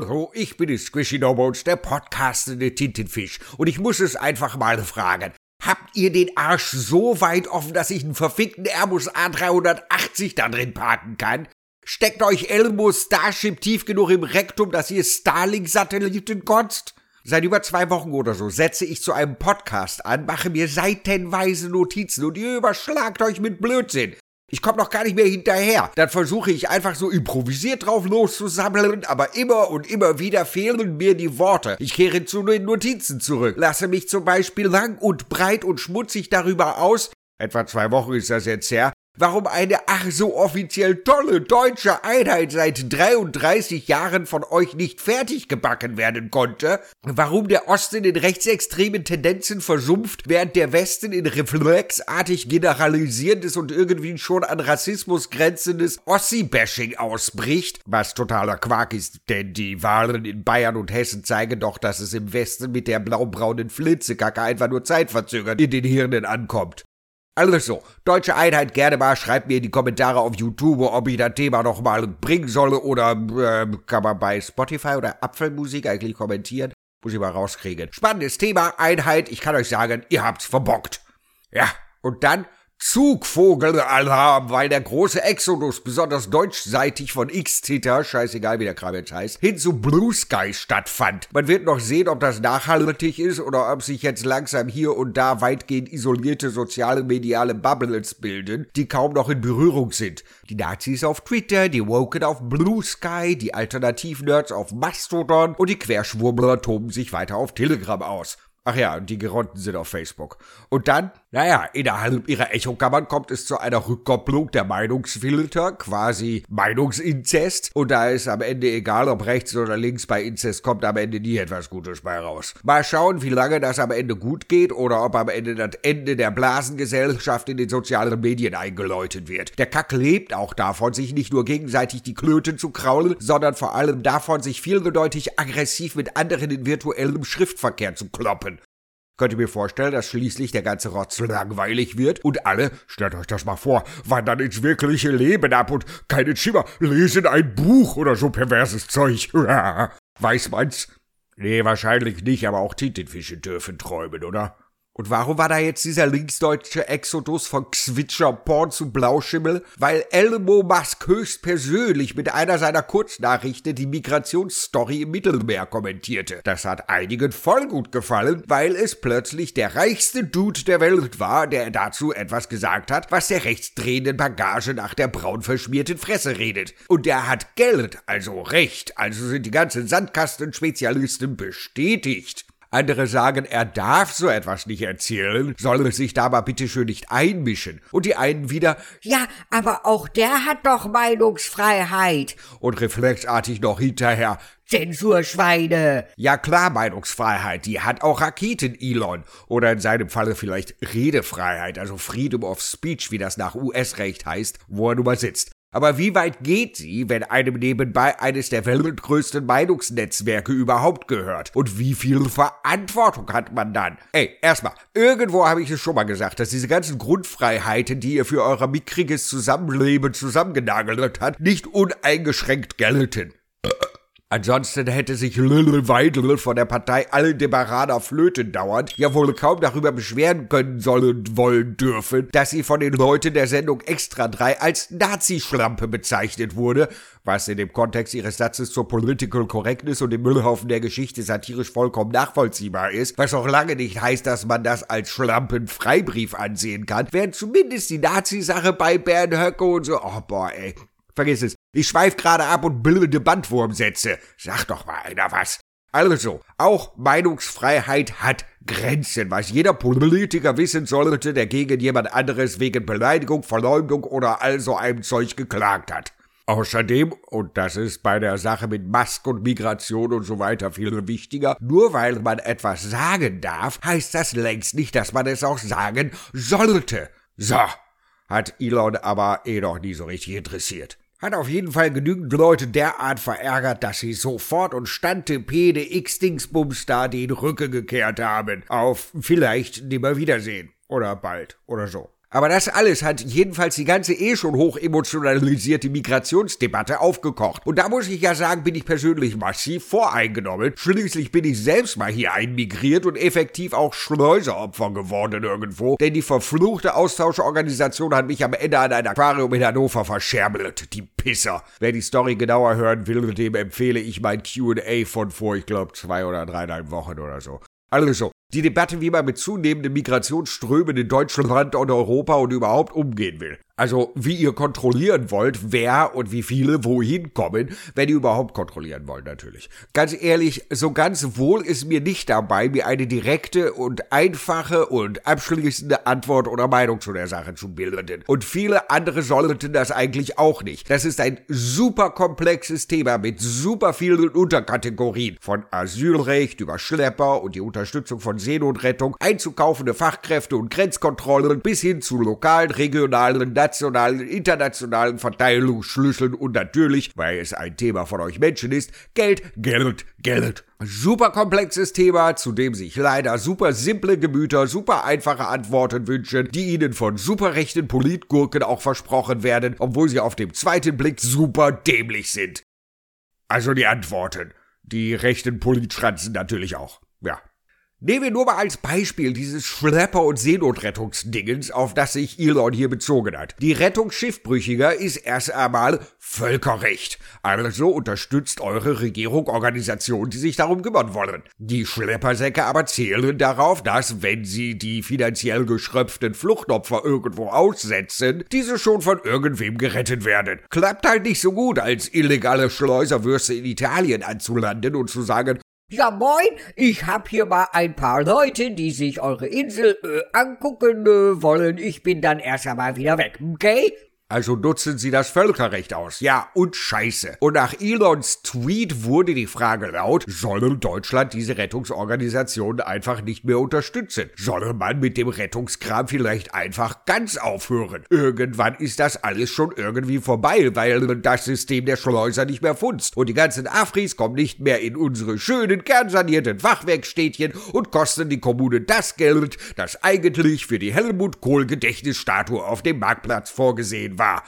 Hallo, ich bin die Squishy No Bones, der podcastende Tintenfisch. Und ich muss es einfach mal fragen. Habt ihr den Arsch so weit offen, dass ich einen verfickten Airbus A380 da drin parken kann? Steckt euch Elmo Starship tief genug im Rektum, dass ihr Starlink-Satelliten kotzt? Seit über zwei Wochen oder so setze ich zu einem Podcast an, mache mir seitenweise Notizen und ihr überschlagt euch mit Blödsinn. Ich komme noch gar nicht mehr hinterher. Dann versuche ich einfach so improvisiert drauf loszusammeln, aber immer und immer wieder fehlen mir die Worte. Ich kehre zu den Notizen zurück, lasse mich zum Beispiel lang und breit und schmutzig darüber aus, etwa zwei Wochen ist das jetzt her, warum eine ach so offiziell tolle deutsche Einheit seit 33 Jahren von euch nicht fertig gebacken werden konnte, warum der Osten in rechtsextremen Tendenzen versumpft, während der Westen in reflexartig generalisierendes und irgendwie schon an Rassismus grenzendes Ossi-Bashing ausbricht, was totaler Quark ist, denn die Wahlen in Bayern und Hessen zeigen doch, dass es im Westen mit der blaubraunen Flitzekacke einfach nur zeitverzögert in den Hirnen ankommt. Also, deutsche Einheit gerne mal, schreibt mir in die Kommentare auf YouTube, ob ich das Thema noch mal bringen soll oder äh, kann man bei Spotify oder Apfelmusik eigentlich kommentieren. Muss ich mal rauskriegen. Spannendes Thema, Einheit, ich kann euch sagen, ihr habt's verbockt. Ja, und dann Zugvogelalarm, weil der große Exodus, besonders deutschseitig von X-Titer, scheißegal wie der Kram jetzt heißt, hin zu Blue Sky stattfand. Man wird noch sehen, ob das nachhaltig ist oder ob sich jetzt langsam hier und da weitgehend isolierte soziale mediale Bubbles bilden, die kaum noch in Berührung sind. Die Nazis auf Twitter, die Woken auf Blue Sky, die Alternativ-Nerds auf Mastodon und die Querschwurbler toben sich weiter auf Telegram aus. Ach ja, die Geronten sind auf Facebook. Und dann, naja, innerhalb ihrer Echokammern kommt es zu einer Rückkopplung der Meinungsfilter, quasi Meinungsinzest. Und da ist am Ende egal, ob rechts oder links bei Inzest kommt am Ende nie etwas Gutes bei raus. Mal schauen, wie lange das am Ende gut geht oder ob am Ende das Ende der Blasengesellschaft in den sozialen Medien eingeläutet wird. Der Kack lebt auch davon, sich nicht nur gegenseitig die Klöten zu kraulen, sondern vor allem davon, sich vielbedeutig aggressiv mit anderen in virtuellem Schriftverkehr zu kloppen. Könnt ihr mir vorstellen, dass schließlich der ganze Rotz langweilig wird und alle, stellt euch das mal vor, wandern ins wirkliche Leben ab und keine Schimmer, lesen ein Buch oder so perverses Zeug. Weiß man's? Nee, wahrscheinlich nicht, aber auch Tintenfische dürfen träumen, oder? Und warum war da jetzt dieser linksdeutsche Exodus von Xwitscher Porn zu Blauschimmel? Weil Elmo Musk höchstpersönlich mit einer seiner Kurznachrichten die Migrationsstory im Mittelmeer kommentierte. Das hat einigen voll gut gefallen, weil es plötzlich der reichste Dude der Welt war, der dazu etwas gesagt hat, was der rechtsdrehenden Bagage nach der braun verschmierten Fresse redet. Und der hat Geld, also Recht, also sind die ganzen Sandkastenspezialisten bestätigt. Andere sagen, er darf so etwas nicht erzählen, soll sich da aber bitteschön nicht einmischen. Und die einen wieder, ja, aber auch der hat doch Meinungsfreiheit. Und reflexartig noch hinterher, Zensurschweine. Ja klar, Meinungsfreiheit, die hat auch Raketen, Elon. Oder in seinem Falle vielleicht Redefreiheit, also Freedom of Speech, wie das nach US-Recht heißt, wo er nun mal sitzt. Aber wie weit geht sie, wenn einem nebenbei eines der weltgrößten Meinungsnetzwerke überhaupt gehört? Und wie viel Verantwortung hat man dann? Ey, erstmal, irgendwo habe ich es schon mal gesagt, dass diese ganzen Grundfreiheiten, die ihr für euer mickriges Zusammenleben zusammengenagelt habt, nicht uneingeschränkt gelten. Ansonsten hätte sich Lille Weidel von der Partei Aldebaraner Flöten dauernd ja wohl kaum darüber beschweren können sollen wollen dürfen, dass sie von den Leuten der Sendung Extra 3 als Nazi-Schlampe bezeichnet wurde, was in dem Kontext ihres Satzes zur Political Correctness und dem Müllhaufen der Geschichte satirisch vollkommen nachvollziehbar ist, was auch lange nicht heißt, dass man das als Schlampen-Freibrief ansehen kann, während zumindest die Nazi-Sache bei Bernd Höcke und so, oh boah ey, vergiss es, ich schweif gerade ab und bilde Bandwurmsätze. Sag doch mal einer was. Also, auch Meinungsfreiheit hat Grenzen, was jeder Politiker wissen sollte, der gegen jemand anderes wegen Beleidigung, Verleumdung oder all so einem Zeug geklagt hat. Außerdem, und das ist bei der Sache mit Masken und Migration und so weiter viel wichtiger, nur weil man etwas sagen darf, heißt das längst nicht, dass man es auch sagen sollte. So, hat Elon aber eh noch nie so richtig interessiert. Hat auf jeden Fall genügend Leute derart verärgert, dass sie sofort und Stantepede X-Dingsbums da den Rücken gekehrt haben. Auf vielleicht nimmer Wiedersehen. Oder bald. Oder so. Aber das alles hat jedenfalls die ganze eh schon hoch emotionalisierte Migrationsdebatte aufgekocht. Und da muss ich ja sagen, bin ich persönlich massiv voreingenommen. Schließlich bin ich selbst mal hier einmigriert und effektiv auch Schleuseropfer geworden irgendwo. Denn die verfluchte Austauschorganisation hat mich am Ende an ein Aquarium in Hannover verscherbelt. Die Pisser. Wer die Story genauer hören will, dem empfehle ich mein Q&A von vor, ich glaube, zwei oder dreieinhalb Wochen oder so. Also, die Debatte, wie man mit zunehmenden Migrationsströmen in Deutschland und Europa und überhaupt umgehen will. Also wie ihr kontrollieren wollt, wer und wie viele wohin kommen, wenn ihr überhaupt kontrollieren wollt natürlich. Ganz ehrlich, so ganz wohl ist mir nicht dabei, mir eine direkte und einfache und abschließende Antwort oder Meinung zu der Sache zu bilden. Und viele andere sollten das eigentlich auch nicht. Das ist ein super komplexes Thema mit super vielen Unterkategorien. Von Asylrecht über Schlepper und die Unterstützung von Seenotrettung, einzukaufende Fachkräfte und Grenzkontrollen bis hin zu lokalen, regionalen, nationalen, internationalen Verteilungsschlüsseln und natürlich, weil es ein Thema von euch Menschen ist, Geld, Geld, Geld. Super komplexes Thema, zu dem sich leider super simple Gemüter super einfache Antworten wünschen, die ihnen von super rechten Politgurken auch versprochen werden, obwohl sie auf dem zweiten Blick super dämlich sind. Also die Antworten. Die rechten Politschranzen natürlich auch. Nehmen wir nur mal als Beispiel dieses Schlepper- und Seenotrettungsdingens, auf das sich Elon hier bezogen hat. Die Rettung Schiffbrüchiger ist erst einmal Völkerrecht. Also unterstützt eure Regierung Organisationen, die sich darum kümmern wollen. Die Schleppersäcke aber zählen darauf, dass, wenn sie die finanziell geschröpften Fluchtopfer irgendwo aussetzen, diese schon von irgendwem gerettet werden. Klappt halt nicht so gut, als illegale Schleuserwürste in Italien anzulanden und zu sagen, ja, moin, ich hab hier mal ein paar Leute, die sich eure Insel äh, angucken äh, wollen. Ich bin dann erst einmal wieder weg, okay? Also nutzen sie das Völkerrecht aus. Ja, und scheiße. Und nach Elons Tweet wurde die Frage laut, soll Deutschland diese Rettungsorganisationen einfach nicht mehr unterstützen? Solle man mit dem Rettungskram vielleicht einfach ganz aufhören? Irgendwann ist das alles schon irgendwie vorbei, weil das System der Schleuser nicht mehr funzt. Und die ganzen Afris kommen nicht mehr in unsere schönen, kernsanierten Fachwerkstädtchen und kosten die Kommune das Geld, das eigentlich für die Helmut Kohl Gedächtnisstatue auf dem Marktplatz vorgesehen war.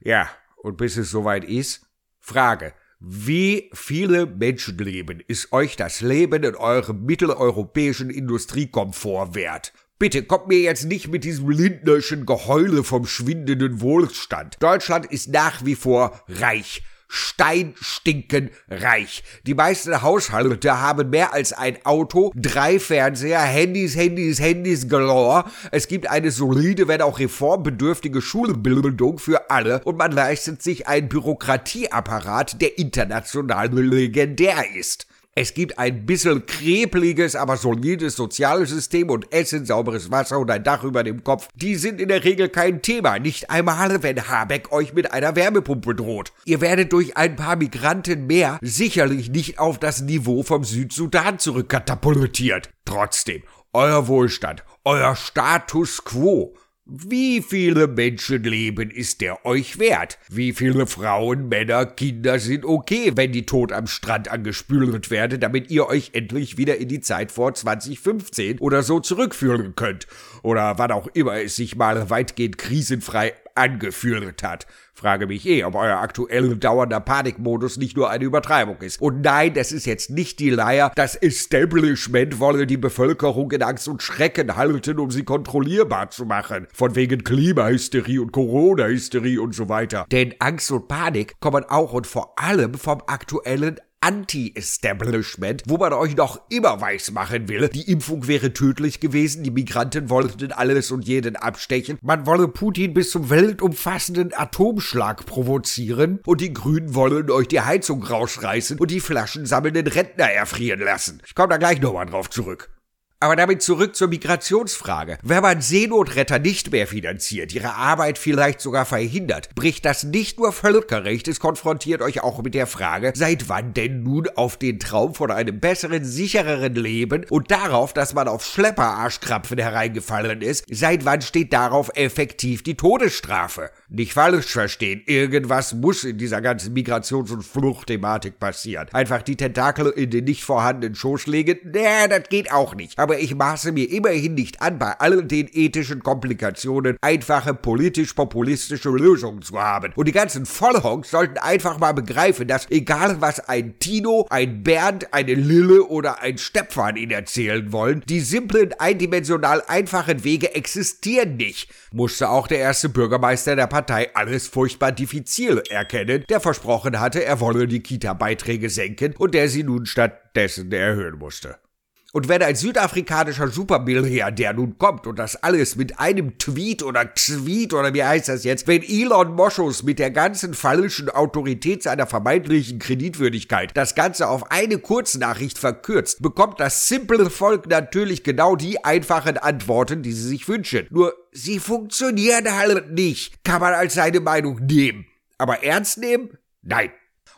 Ja, und bis es soweit ist, Frage. Wie viele Menschenleben ist euch das Leben in eurem mitteleuropäischen Industriekomfort wert? Bitte kommt mir jetzt nicht mit diesem lindnerschen Geheule vom schwindenden Wohlstand. Deutschland ist nach wie vor reich steinstinken reich. Die meisten Haushalte haben mehr als ein Auto, drei Fernseher, Handys, Handys, Handys galore. Es gibt eine solide, wenn auch reformbedürftige Schulbildung für alle und man leistet sich einen Bürokratieapparat, der international legendär ist. Es gibt ein bisschen krebliges, aber solides soziales System und Essen, sauberes Wasser und ein Dach über dem Kopf. Die sind in der Regel kein Thema. Nicht einmal, wenn Habeck euch mit einer Wärmepumpe droht. Ihr werdet durch ein paar Migranten mehr sicherlich nicht auf das Niveau vom Südsudan zurückkatapultiert. Trotzdem, euer Wohlstand, euer Status quo, wie viele Menschenleben ist der euch wert? Wie viele Frauen, Männer, Kinder sind okay, wenn die tot am Strand angespült werden, damit ihr euch endlich wieder in die Zeit vor 2015 oder so zurückführen könnt? Oder wann auch immer es sich mal weitgehend krisenfrei angeführt hat. Frage mich eh, ob euer aktuell dauernder Panikmodus nicht nur eine Übertreibung ist. Und nein, das ist jetzt nicht die Leier. Das Establishment wolle die Bevölkerung in Angst und Schrecken halten, um sie kontrollierbar zu machen. Von wegen Klimahysterie und Corona-Hysterie und so weiter. Denn Angst und Panik kommen auch und vor allem vom aktuellen Anti-Establishment, wo man euch noch immer weiß machen will, die Impfung wäre tödlich gewesen, die Migranten wollten alles und jeden abstechen, man wolle Putin bis zum weltumfassenden Atomschlag provozieren und die Grünen wollen euch die Heizung rausreißen und die Flaschen sammelnden Rentner erfrieren lassen. Ich komme da gleich nochmal drauf zurück. Aber damit zurück zur Migrationsfrage. Wenn man Seenotretter nicht mehr finanziert, ihre Arbeit vielleicht sogar verhindert, bricht das nicht nur Völkerrecht, es konfrontiert euch auch mit der Frage, seit wann denn nun auf den Traum von einem besseren, sichereren Leben und darauf, dass man auf Schlepperarschkrapfen hereingefallen ist, seit wann steht darauf effektiv die Todesstrafe? Nicht falsch verstehen, irgendwas muss in dieser ganzen Migrations- und Fluchtthematik passieren. Einfach die Tentakel in den nicht vorhandenen Schoß legen, nee, das geht auch nicht. Aber aber ich maße mir immerhin nicht an, bei allen den ethischen Komplikationen einfache politisch-populistische Lösungen zu haben. Und die ganzen Vollhonks sollten einfach mal begreifen, dass egal was ein Tino, ein Bernd, eine Lille oder ein Stepfan ihnen erzählen wollen, die simplen, eindimensional einfachen Wege existieren nicht, musste auch der erste Bürgermeister der Partei alles furchtbar diffizil erkennen, der versprochen hatte, er wolle die Kita-Beiträge senken und der sie nun stattdessen erhöhen musste. Und wenn ein südafrikanischer Supermilliardär nun kommt und das alles mit einem Tweet oder Tweet oder wie heißt das jetzt, wenn Elon Moschus mit der ganzen falschen Autorität seiner vermeintlichen Kreditwürdigkeit das Ganze auf eine Kurznachricht verkürzt, bekommt das simple Volk natürlich genau die einfachen Antworten, die sie sich wünschen. Nur sie funktionieren halt nicht. Kann man als seine Meinung nehmen. Aber ernst nehmen? Nein.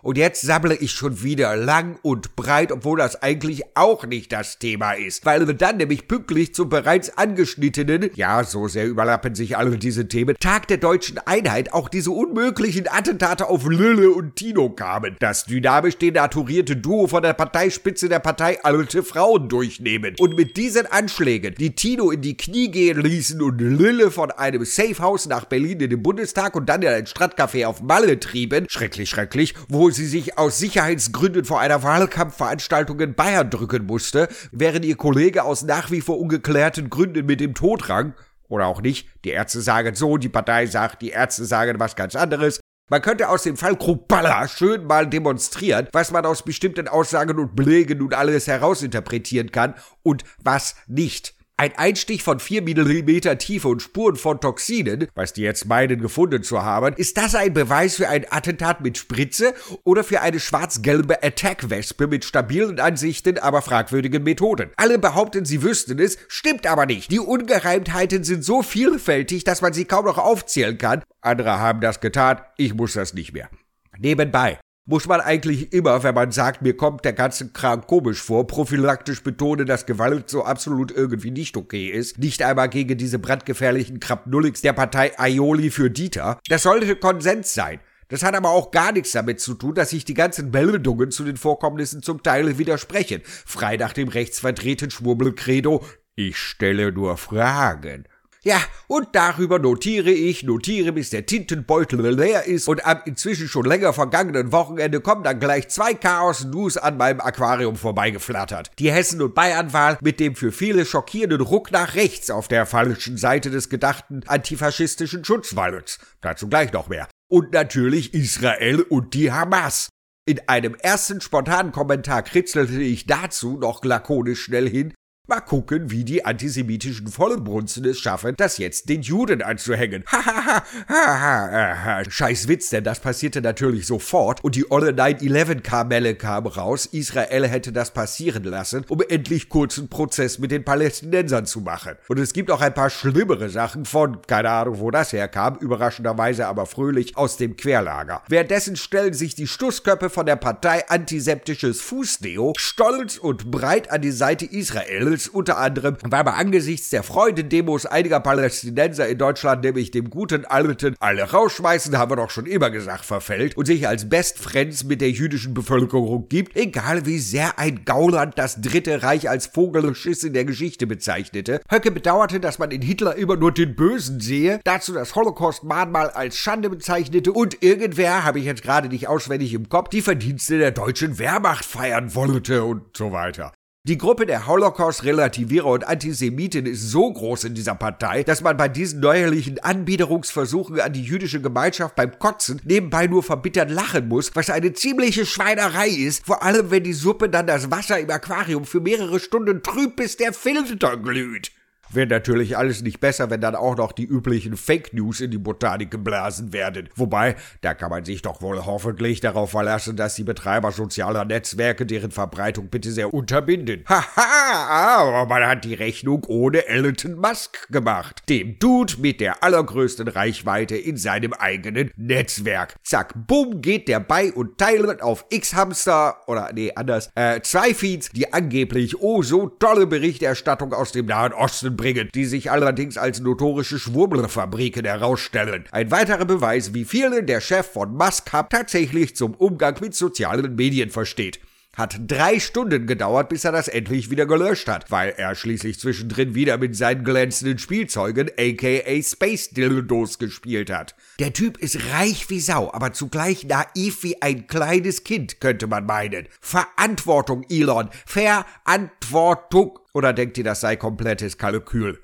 Und jetzt sammle ich schon wieder lang und breit, obwohl das eigentlich auch nicht das Thema ist. Weil wir dann nämlich pünktlich zum bereits angeschnittenen, ja, so sehr überlappen sich alle diese Themen, Tag der deutschen Einheit auch diese unmöglichen Attentate auf Lille und Tino kamen. Das dynamisch denaturierte Duo von der Parteispitze der Partei Alte Frauen durchnehmen. Und mit diesen Anschlägen, die Tino in die Knie gehen ließen und Lille von einem Safehouse nach Berlin in den Bundestag und dann in ein Stadtcafé auf Malle trieben, schrecklich, schrecklich, wo sie sich aus Sicherheitsgründen vor einer Wahlkampfveranstaltung in Bayern drücken musste, während ihr Kollege aus nach wie vor ungeklärten Gründen mit dem Tod rang, oder auch nicht, die Ärzte sagen so, die Partei sagt, die Ärzte sagen was ganz anderes, man könnte aus dem Fall Krupalla schön mal demonstrieren, was man aus bestimmten Aussagen und Belegen nun alles herausinterpretieren kann und was nicht. Ein Einstich von 4 mm Tiefe und Spuren von Toxinen, was die jetzt meinen gefunden zu haben, ist das ein Beweis für ein Attentat mit Spritze oder für eine schwarz-gelbe Attack-Wespe mit stabilen Ansichten, aber fragwürdigen Methoden? Alle behaupten, sie wüssten es, stimmt aber nicht. Die Ungereimtheiten sind so vielfältig, dass man sie kaum noch aufzählen kann. Andere haben das getan, ich muss das nicht mehr. Nebenbei, muss man eigentlich immer, wenn man sagt, mir kommt der ganze Kram komisch vor, prophylaktisch betonen, dass Gewalt so absolut irgendwie nicht okay ist. Nicht einmal gegen diese brandgefährlichen Krabnulligs der Partei Aioli für Dieter. Das sollte Konsens sein. Das hat aber auch gar nichts damit zu tun, dass sich die ganzen Meldungen zu den Vorkommnissen zum Teil widersprechen. Frei nach dem rechtsvertreten Schwurbelcredo. Ich stelle nur Fragen. Ja, und darüber notiere ich, notiere, bis der Tintenbeutel leer ist und am inzwischen schon länger vergangenen Wochenende kommen dann gleich zwei Chaos-News an meinem Aquarium vorbeigeflattert. Die Hessen- und Bayernwahl mit dem für viele schockierenden Ruck nach rechts auf der falschen Seite des gedachten antifaschistischen Schutzwalls. Dazu gleich noch mehr. Und natürlich Israel und die Hamas. In einem ersten spontanen Kommentar kritzelte ich dazu noch lakonisch schnell hin, Mal gucken, wie die antisemitischen Vollbrunzen es schaffen, das jetzt den Juden anzuhängen. Hahaha, haha, scheiß Witz, denn das passierte natürlich sofort und die olle 9-11-Kamelle kam raus, Israel hätte das passieren lassen, um endlich kurzen Prozess mit den Palästinensern zu machen. Und es gibt auch ein paar schlimmere Sachen von, keine Ahnung, wo das herkam, überraschenderweise aber fröhlich aus dem Querlager. Währenddessen stellen sich die Stussköpfe von der Partei Antiseptisches Fußdeo stolz und breit an die Seite Israel Goebbels unter anderem, weil man angesichts der Freudendemos einiger Palästinenser in Deutschland nämlich dem guten alten alle rausschmeißen, haben wir doch schon immer gesagt, verfällt und sich als Best Friends mit der jüdischen Bevölkerung gibt, egal wie sehr ein Gauland das Dritte Reich als Vogelschiss in der Geschichte bezeichnete. Höcke bedauerte, dass man in Hitler immer nur den Bösen sehe, dazu das Holocaust-Mahnmal als Schande bezeichnete und irgendwer, habe ich jetzt gerade nicht auswendig im Kopf, die Verdienste der deutschen Wehrmacht feiern wollte und so weiter. Die Gruppe der Holocaust-Relativierer und Antisemiten ist so groß in dieser Partei, dass man bei diesen neuerlichen Anbiederungsversuchen an die jüdische Gemeinschaft beim Kotzen nebenbei nur verbittert lachen muss, was eine ziemliche Schweinerei ist, vor allem wenn die Suppe dann das Wasser im Aquarium für mehrere Stunden trübt, bis der Filter glüht. Wird natürlich alles nicht besser, wenn dann auch noch die üblichen Fake News in die Botanik geblasen werden. Wobei, da kann man sich doch wohl hoffentlich darauf verlassen, dass die Betreiber sozialer Netzwerke deren Verbreitung bitte sehr unterbinden. Haha, aber man hat die Rechnung ohne Elton Musk gemacht. Dem Dude mit der allergrößten Reichweite in seinem eigenen Netzwerk. Zack, bumm, geht der bei und teilt auf X-Hamster, oder nee, anders, äh, zwei Feeds, die angeblich oh so tolle Berichterstattung aus dem Nahen Osten bringen die sich allerdings als notorische Schwurbelfabriken herausstellen. Ein weiterer Beweis, wie viele der Chef von Musk Hub tatsächlich zum Umgang mit sozialen Medien versteht. Hat drei Stunden gedauert, bis er das endlich wieder gelöscht hat, weil er schließlich zwischendrin wieder mit seinen glänzenden Spielzeugen, aka Space Dildos, gespielt hat. Der Typ ist reich wie Sau, aber zugleich naiv wie ein kleines Kind, könnte man meinen. Verantwortung, Elon. Verantwortung. Oder denkt ihr, das sei komplettes Kalkül?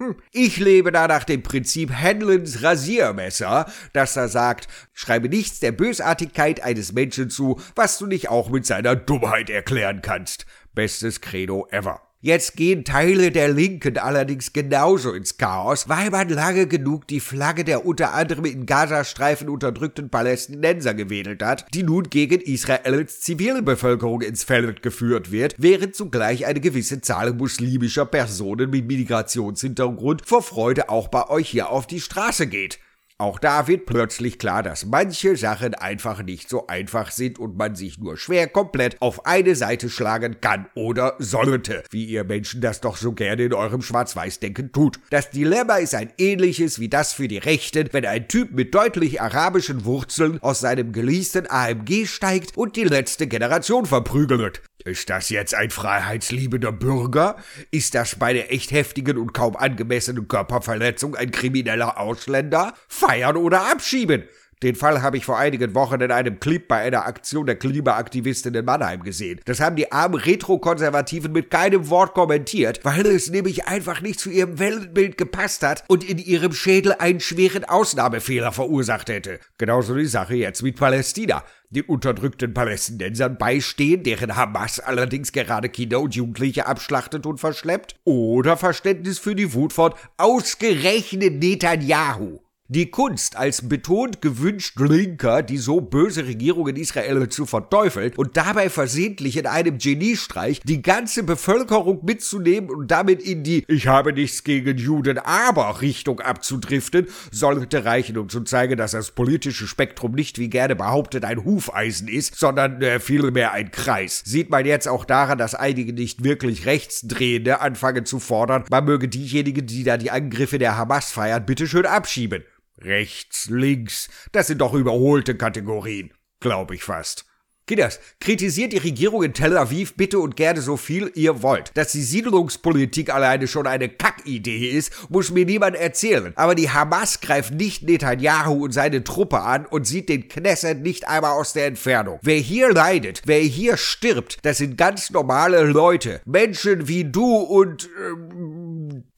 Hm, ich lebe da nach dem Prinzip Hanlons Rasiermesser, das da sagt, schreibe nichts der Bösartigkeit eines Menschen zu, was du nicht auch mit seiner Dummheit erklären kannst. Bestes Credo ever. Jetzt gehen Teile der Linken allerdings genauso ins Chaos, weil man lange genug die Flagge der unter anderem in Gazastreifen unterdrückten Palästinenser gewedelt hat, die nun gegen Israels Zivilbevölkerung ins Feld geführt wird, während zugleich eine gewisse Zahl muslimischer Personen mit Migrationshintergrund vor Freude auch bei euch hier auf die Straße geht. Auch da wird plötzlich klar, dass manche Sachen einfach nicht so einfach sind und man sich nur schwer komplett auf eine Seite schlagen kann oder sollte, wie ihr Menschen das doch so gerne in eurem Schwarz-Weiß-Denken tut. Das Dilemma ist ein ähnliches wie das für die Rechten, wenn ein Typ mit deutlich arabischen Wurzeln aus seinem geleasten AMG steigt und die letzte Generation verprügelt. Ist das jetzt ein freiheitsliebender Bürger? Ist das bei der echt heftigen und kaum angemessenen Körperverletzung ein krimineller Ausländer? Feiern oder abschieben? Den Fall habe ich vor einigen Wochen in einem Clip bei einer Aktion der Klimaaktivistin in Mannheim gesehen. Das haben die armen Retrokonservativen mit keinem Wort kommentiert, weil es nämlich einfach nicht zu ihrem Weltbild gepasst hat und in ihrem Schädel einen schweren Ausnahmefehler verursacht hätte. Genauso die Sache jetzt mit Palästina den unterdrückten Palästinensern beistehen, deren Hamas allerdings gerade Kinder und Jugendliche abschlachtet und verschleppt? Oder Verständnis für die Wut von ausgerechnet Netanyahu? Die Kunst als betont gewünscht Linker, die so böse Regierung in Israel zu verteufeln und dabei versehentlich in einem Geniestreich die ganze Bevölkerung mitzunehmen und damit in die Ich habe nichts gegen Juden, aber Richtung abzudriften, sollte reichen, um zu zeigen, dass das politische Spektrum nicht wie gerne behauptet ein Hufeisen ist, sondern äh, vielmehr ein Kreis. Sieht man jetzt auch daran, dass einige nicht wirklich Rechtsdrehende anfangen zu fordern, man möge diejenigen, die da die Angriffe der Hamas feiern, bitteschön abschieben. Rechts, links, das sind doch überholte Kategorien, glaube ich fast. Kinders, kritisiert die Regierung in Tel Aviv bitte und gerne so viel ihr wollt. Dass die Siedlungspolitik alleine schon eine Kackidee ist, muss mir niemand erzählen. Aber die Hamas greift nicht Netanyahu und seine Truppe an und sieht den Knesset nicht einmal aus der Entfernung. Wer hier leidet, wer hier stirbt, das sind ganz normale Leute. Menschen wie du und ähm,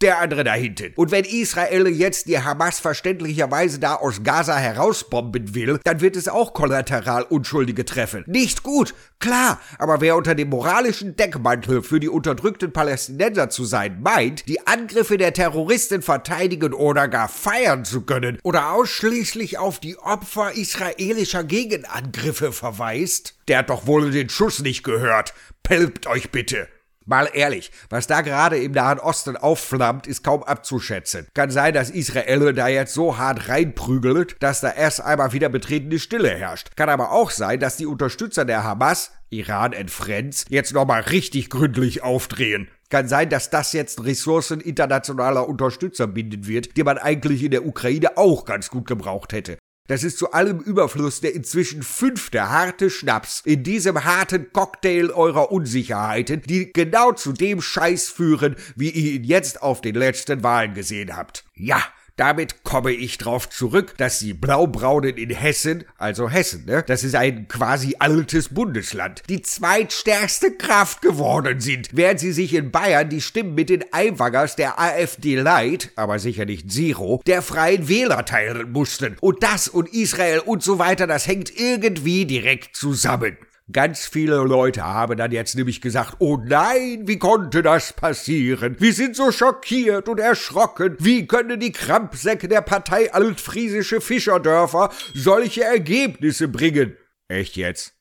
der andere da hinten. Und wenn Israel jetzt die Hamas verständlicherweise da aus Gaza herausbomben will, dann wird es auch kollateral Unschuldige treffen nicht gut, klar, aber wer unter dem moralischen Deckmantel für die unterdrückten Palästinenser zu sein meint, die Angriffe der Terroristen verteidigen oder gar feiern zu können oder ausschließlich auf die Opfer israelischer Gegenangriffe verweist, der hat doch wohl den Schuss nicht gehört. Pelpt euch bitte. Mal ehrlich, was da gerade im Nahen Osten aufflammt, ist kaum abzuschätzen. Kann sein, dass Israel da jetzt so hart reinprügelt, dass da erst einmal wieder betretene Stille herrscht. Kann aber auch sein, dass die Unterstützer der Hamas, Iran and Friends, jetzt nochmal richtig gründlich aufdrehen. Kann sein, dass das jetzt Ressourcen internationaler Unterstützer binden wird, die man eigentlich in der Ukraine auch ganz gut gebraucht hätte. Das ist zu allem Überfluss der inzwischen fünfte harte Schnaps in diesem harten Cocktail eurer Unsicherheiten, die genau zu dem Scheiß führen, wie ihr ihn jetzt auf den letzten Wahlen gesehen habt. Ja, damit komme ich drauf zurück, dass die Blaubraunen in Hessen, also Hessen, ne, das ist ein quasi altes Bundesland, die zweitstärkste Kraft geworden sind, während sie sich in Bayern die Stimmen mit den Einwangers der AfD Light, aber sicher nicht Zero, der Freien Wähler teilen mussten. Und das und Israel und so weiter, das hängt irgendwie direkt zusammen. Ganz viele Leute haben dann jetzt nämlich gesagt, oh nein, wie konnte das passieren? Wir sind so schockiert und erschrocken. Wie können die Krampfsäcke der Partei Altfriesische Fischerdörfer solche Ergebnisse bringen? Echt jetzt?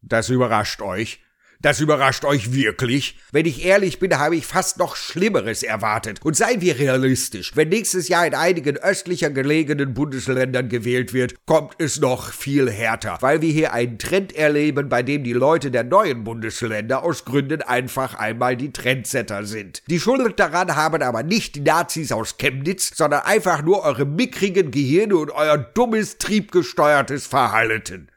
Das überrascht euch? Das überrascht euch wirklich? Wenn ich ehrlich bin, habe ich fast noch Schlimmeres erwartet. Und seien wir realistisch, wenn nächstes Jahr in einigen östlicher gelegenen Bundesländern gewählt wird, kommt es noch viel härter, weil wir hier einen Trend erleben, bei dem die Leute der neuen Bundesländer aus Gründen einfach einmal die Trendsetter sind. Die Schuld daran haben aber nicht die Nazis aus Chemnitz, sondern einfach nur eure mickrigen Gehirne und euer dummes, triebgesteuertes Verhalten.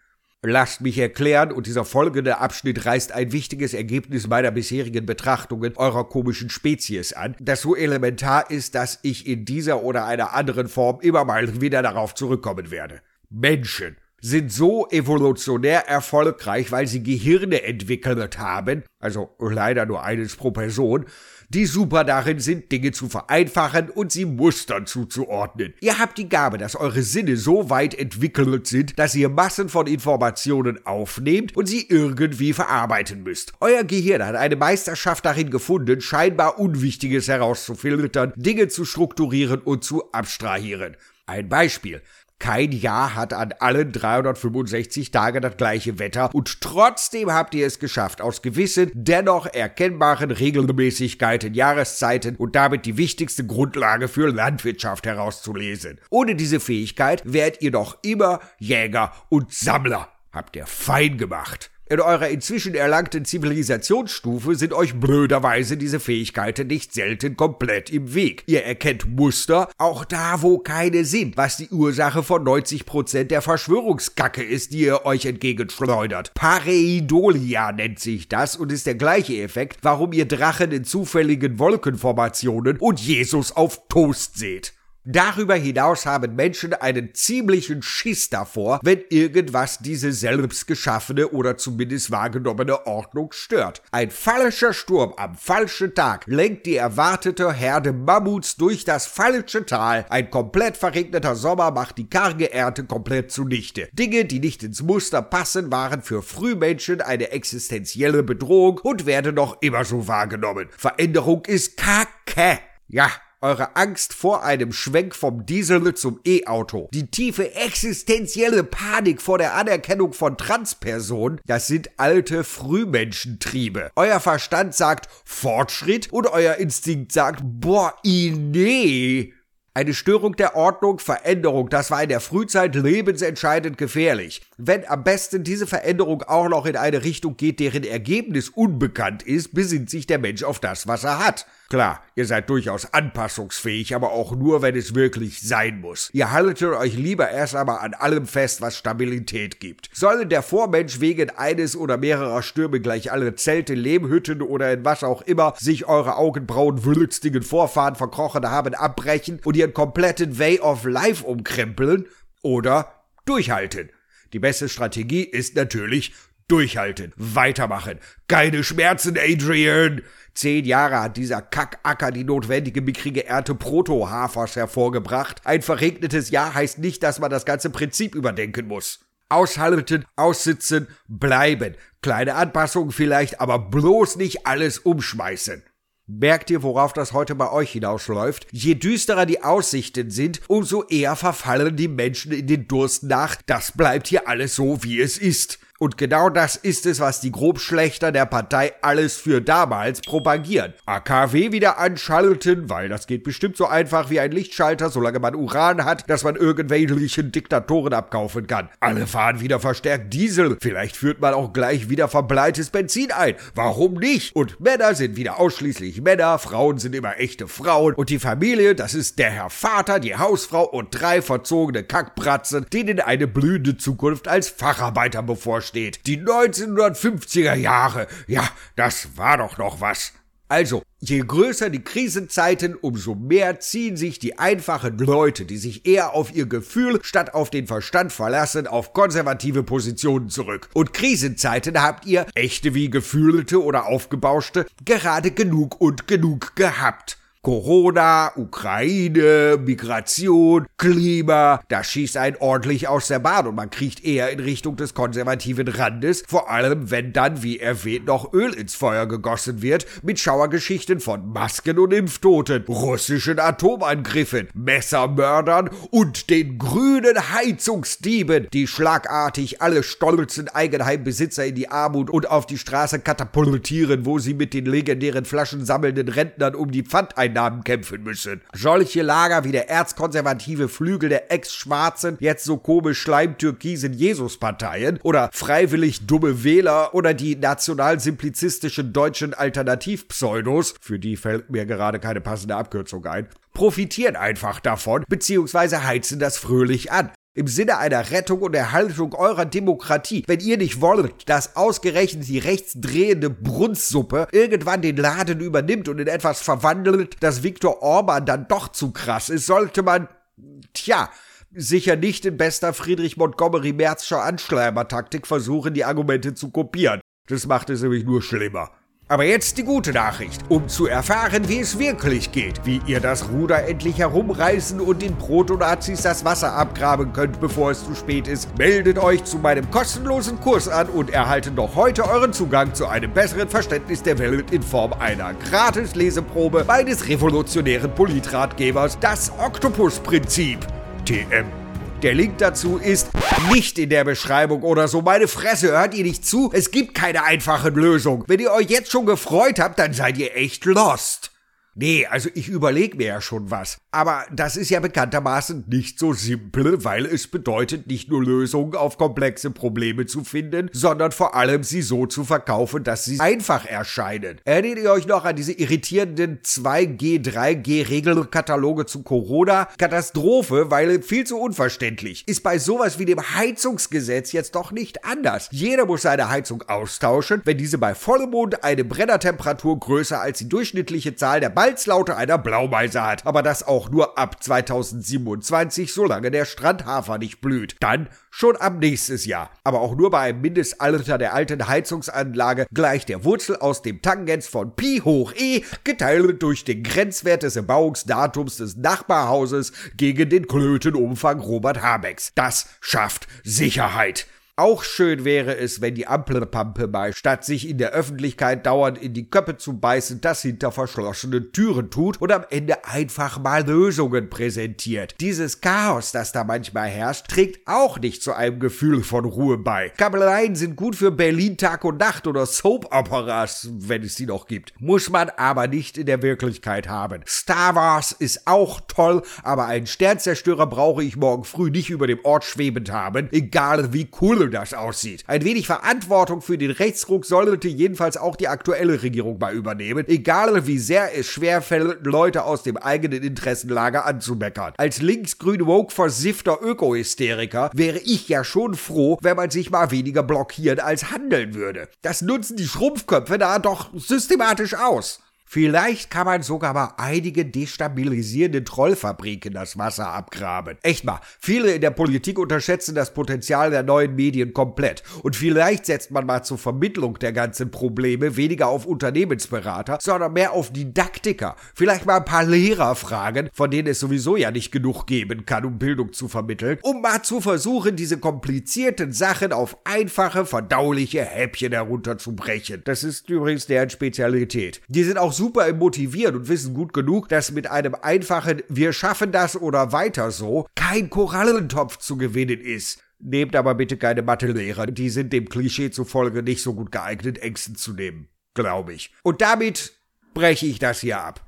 Lasst mich erklären, und dieser folgende Abschnitt reißt ein wichtiges Ergebnis meiner bisherigen Betrachtungen eurer komischen Spezies an, das so elementar ist, dass ich in dieser oder einer anderen Form immer mal wieder darauf zurückkommen werde. Menschen sind so evolutionär erfolgreich, weil sie Gehirne entwickelt haben, also leider nur eines pro Person, die super darin sind, Dinge zu vereinfachen und sie Mustern zuzuordnen. Ihr habt die Gabe, dass eure Sinne so weit entwickelt sind, dass ihr Massen von Informationen aufnehmt und sie irgendwie verarbeiten müsst. Euer Gehirn hat eine Meisterschaft darin gefunden, scheinbar Unwichtiges herauszufiltern, Dinge zu strukturieren und zu abstrahieren. Ein Beispiel. Kein Jahr hat an allen 365 Tagen das gleiche Wetter und trotzdem habt ihr es geschafft, aus gewissen, dennoch erkennbaren Regelmäßigkeiten, Jahreszeiten und damit die wichtigste Grundlage für Landwirtschaft herauszulesen. Ohne diese Fähigkeit wärt ihr doch immer Jäger und Sammler. Habt ihr fein gemacht. In eurer inzwischen erlangten Zivilisationsstufe sind euch blöderweise diese Fähigkeiten nicht selten komplett im Weg. Ihr erkennt Muster, auch da, wo keine sind, was die Ursache von 90% der Verschwörungskacke ist, die ihr euch entgegenschleudert. Pareidolia nennt sich das und ist der gleiche Effekt, warum ihr Drachen in zufälligen Wolkenformationen und Jesus auf Toast seht. Darüber hinaus haben Menschen einen ziemlichen Schiss davor, wenn irgendwas diese selbst geschaffene oder zumindest wahrgenommene Ordnung stört. Ein falscher Sturm am falschen Tag lenkt die erwartete Herde Mammuts durch das falsche Tal. Ein komplett verregneter Sommer macht die karge Ernte komplett zunichte. Dinge, die nicht ins Muster passen, waren für Frühmenschen eine existenzielle Bedrohung und werden noch immer so wahrgenommen. Veränderung ist Kacke. Ja, eure Angst vor einem Schwenk vom Diesel zum E-Auto, die tiefe existenzielle Panik vor der Anerkennung von Transpersonen, das sind alte Frühmenschentriebe. Euer Verstand sagt Fortschritt und euer Instinkt sagt, boah, nee. Eine Störung der Ordnung, Veränderung, das war in der Frühzeit lebensentscheidend gefährlich. Wenn am besten diese Veränderung auch noch in eine Richtung geht, deren Ergebnis unbekannt ist, besinnt sich der Mensch auf das, was er hat. Klar, ihr seid durchaus anpassungsfähig, aber auch nur, wenn es wirklich sein muss. Ihr haltet euch lieber erst einmal an allem fest, was Stabilität gibt. Soll der Vormensch wegen eines oder mehrerer Stürme gleich alle Zelte, Lehmhütten oder in was auch immer sich eure Augenbrauen wülstigen Vorfahren verkrochen haben abbrechen und ihren kompletten Way of Life umkrempeln? Oder durchhalten? Die beste Strategie ist natürlich durchhalten, weitermachen. Keine Schmerzen, Adrian! Zehn Jahre hat dieser Kackacker die notwendige mickrige Ernte Proto-Hafers hervorgebracht. Ein verregnetes Jahr heißt nicht, dass man das ganze Prinzip überdenken muss. Aushalten, aussitzen, bleiben. Kleine Anpassungen vielleicht, aber bloß nicht alles umschmeißen. Merkt ihr, worauf das heute bei euch hinausläuft? Je düsterer die Aussichten sind, umso eher verfallen die Menschen in den Durst nach, das bleibt hier alles so, wie es ist. Und genau das ist es, was die Grobschlechter der Partei alles für damals propagieren. AKW wieder anschalten, weil das geht bestimmt so einfach wie ein Lichtschalter, solange man Uran hat, dass man irgendwelchen Diktatoren abkaufen kann. Alle fahren wieder verstärkt Diesel. Vielleicht führt man auch gleich wieder verbleites Benzin ein. Warum nicht? Und Männer sind wieder ausschließlich Männer, Frauen sind immer echte Frauen und die Familie, das ist der Herr Vater, die Hausfrau und drei verzogene Kackbratzen, denen eine blühende Zukunft als Facharbeiter bevorsteht steht. Die 1950er Jahre. Ja, das war doch noch was. Also, je größer die Krisenzeiten, umso mehr ziehen sich die einfachen Leute, die sich eher auf ihr Gefühl statt auf den Verstand verlassen, auf konservative Positionen zurück. Und Krisenzeiten habt ihr, echte wie gefühlte oder aufgebauschte, gerade genug und genug gehabt. Corona, Ukraine, Migration, Klima, das schießt einen ordentlich aus der Bahn und man kriecht eher in Richtung des konservativen Randes, vor allem wenn dann, wie erwähnt, noch Öl ins Feuer gegossen wird, mit Schauergeschichten von Masken und Impftoten, russischen Atomangriffen, Messermördern und den grünen Heizungsdieben, die schlagartig alle stolzen Eigenheimbesitzer in die Armut und auf die Straße katapultieren, wo sie mit den legendären Flaschen sammelnden Rentnern um die Pfand ein Einnahmen kämpfen müssen. Solche Lager wie der erzkonservative Flügel der ex-schwarzen, jetzt so komisch schleimtürkisen Jesus-Parteien oder freiwillig dumme Wähler oder die national-simplizistischen deutschen Alternativpseudos, für die fällt mir gerade keine passende Abkürzung ein, profitieren einfach davon, beziehungsweise heizen das fröhlich an. Im Sinne einer Rettung und Erhaltung eurer Demokratie, wenn ihr nicht wollt, dass ausgerechnet die rechtsdrehende Brunstsuppe irgendwann den Laden übernimmt und in etwas verwandelt, das Viktor Orban dann doch zu krass ist, sollte man, tja, sicher nicht in bester Friedrich Montgomery Merzscher Anschleimertaktik versuchen, die Argumente zu kopieren. Das macht es nämlich nur schlimmer. Aber jetzt die gute Nachricht, um zu erfahren, wie es wirklich geht, wie ihr das Ruder endlich herumreißen und den Protonazis das Wasser abgraben könnt, bevor es zu spät ist, meldet euch zu meinem kostenlosen Kurs an und erhaltet noch heute euren Zugang zu einem besseren Verständnis der Welt in Form einer Gratis-Leseprobe meines revolutionären Politratgebers, das Oktopus-Prinzip. TM. Der Link dazu ist nicht in der Beschreibung oder so. Meine Fresse, hört ihr nicht zu? Es gibt keine einfache Lösung. Wenn ihr euch jetzt schon gefreut habt, dann seid ihr echt lost. Nee, also ich überlege mir ja schon was. Aber das ist ja bekanntermaßen nicht so simpel, weil es bedeutet, nicht nur Lösungen auf komplexe Probleme zu finden, sondern vor allem sie so zu verkaufen, dass sie einfach erscheinen. Erinnert ihr euch noch an diese irritierenden 2G, 3G-Regelkataloge zu Corona? Katastrophe, weil viel zu unverständlich. Ist bei sowas wie dem Heizungsgesetz jetzt doch nicht anders. Jeder muss seine Heizung austauschen, wenn diese bei vollem Mond eine Brennertemperatur größer als die durchschnittliche Zahl der Balzlaute einer Blaumeise hat, aber das auch nur ab 2027, solange der Strandhafer nicht blüht. Dann schon ab nächstes Jahr. Aber auch nur bei einem Mindestalter der alten Heizungsanlage gleich der Wurzel aus dem Tangens von Pi hoch E geteilt durch den Grenzwert des Erbauungsdatums des Nachbarhauses gegen den Klötenumfang Robert Habecks. Das schafft Sicherheit. Auch schön wäre es, wenn die Ampelpampe mal statt sich in der Öffentlichkeit dauernd in die Köpfe zu beißen, das hinter verschlossenen Türen tut und am Ende einfach mal Lösungen präsentiert. Dieses Chaos, das da manchmal herrscht, trägt auch nicht zu einem Gefühl von Ruhe bei. Kabeleien sind gut für Berlin Tag und Nacht oder Soap-Operas, wenn es die noch gibt. Muss man aber nicht in der Wirklichkeit haben. Star Wars ist auch toll, aber einen Sternzerstörer brauche ich morgen früh nicht über dem Ort schwebend haben, egal wie cool cool das aussieht. Ein wenig Verantwortung für den Rechtsruck sollte jedenfalls auch die aktuelle Regierung mal übernehmen, egal wie sehr es schwerfällt, Leute aus dem eigenen Interessenlager anzumeckern. Als linksgrün woke versiffter Öko-Hysteriker wäre ich ja schon froh, wenn man sich mal weniger blockieren als handeln würde. Das nutzen die Schrumpfköpfe da doch systematisch aus. Vielleicht kann man sogar mal einige destabilisierende Trollfabriken das Wasser abgraben. Echt mal, viele in der Politik unterschätzen das Potenzial der neuen Medien komplett. Und vielleicht setzt man mal zur Vermittlung der ganzen Probleme weniger auf Unternehmensberater, sondern mehr auf Didaktiker. Vielleicht mal ein paar Lehrer fragen, von denen es sowieso ja nicht genug geben kann, um Bildung zu vermitteln, um mal zu versuchen, diese komplizierten Sachen auf einfache, verdauliche Häppchen herunterzubrechen. Das ist übrigens deren Spezialität. Die sind auch super motiviert und wissen gut genug, dass mit einem einfachen Wir schaffen das oder weiter so kein Korallentopf zu gewinnen ist. Nehmt aber bitte keine Mathelehrer, die sind dem Klischee zufolge nicht so gut geeignet, Ängsten zu nehmen, glaube ich. Und damit breche ich das hier ab.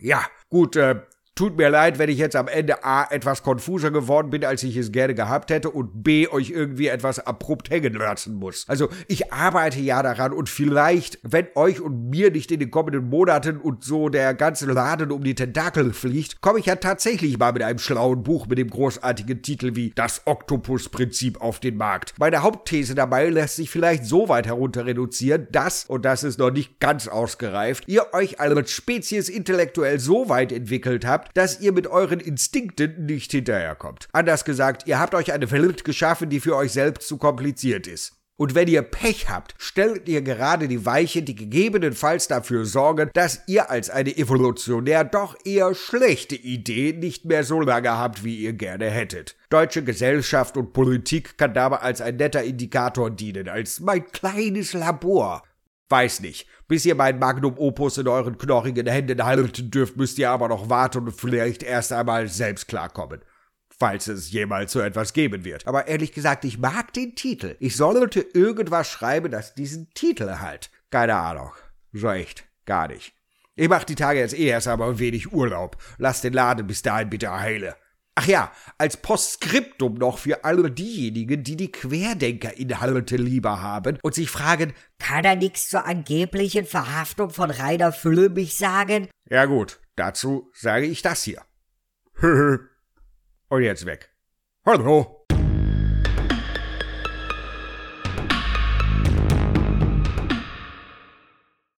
Ja, gut, äh, Tut mir leid, wenn ich jetzt am Ende A etwas konfuser geworden bin, als ich es gerne gehabt hätte und B euch irgendwie etwas abrupt hängen lassen muss. Also ich arbeite ja daran und vielleicht, wenn euch und mir nicht in den kommenden Monaten und so der ganze Laden um die Tentakel fliegt, komme ich ja tatsächlich mal mit einem schlauen Buch mit dem großartigen Titel wie Das Oktopus-Prinzip auf den Markt. Meine Hauptthese dabei lässt sich vielleicht so weit herunter reduzieren, dass, und das ist noch nicht ganz ausgereift, ihr euch als Spezies intellektuell so weit entwickelt habt, dass ihr mit euren Instinkten nicht hinterherkommt. Anders gesagt, ihr habt euch eine Welt geschaffen, die für euch selbst zu kompliziert ist. Und wenn ihr Pech habt, stellt ihr gerade die Weiche, die gegebenenfalls dafür sorgen, dass ihr als eine evolutionär doch eher schlechte Idee nicht mehr so lange habt, wie ihr gerne hättet. Deutsche Gesellschaft und Politik kann dabei als ein netter Indikator dienen, als mein kleines Labor. Weiß nicht. Bis ihr mein Magnum Opus in euren knorrigen Händen halten dürft, müsst ihr aber noch warten und vielleicht erst einmal selbst klarkommen. Falls es jemals so etwas geben wird. Aber ehrlich gesagt, ich mag den Titel. Ich sollte irgendwas schreiben, das diesen Titel halt. Keine Ahnung. So echt. Gar nicht. Ich mach die Tage jetzt eh erst einmal ein wenig Urlaub. Lass den Laden bis dahin bitte heile. Ach ja, als Postskriptum noch für alle diejenigen, die die Querdenker-Inhalte lieber haben und sich fragen, kann er nichts zur angeblichen Verhaftung von Rainer Füllmich sagen? Ja gut, dazu sage ich das hier. und jetzt weg. Hallo.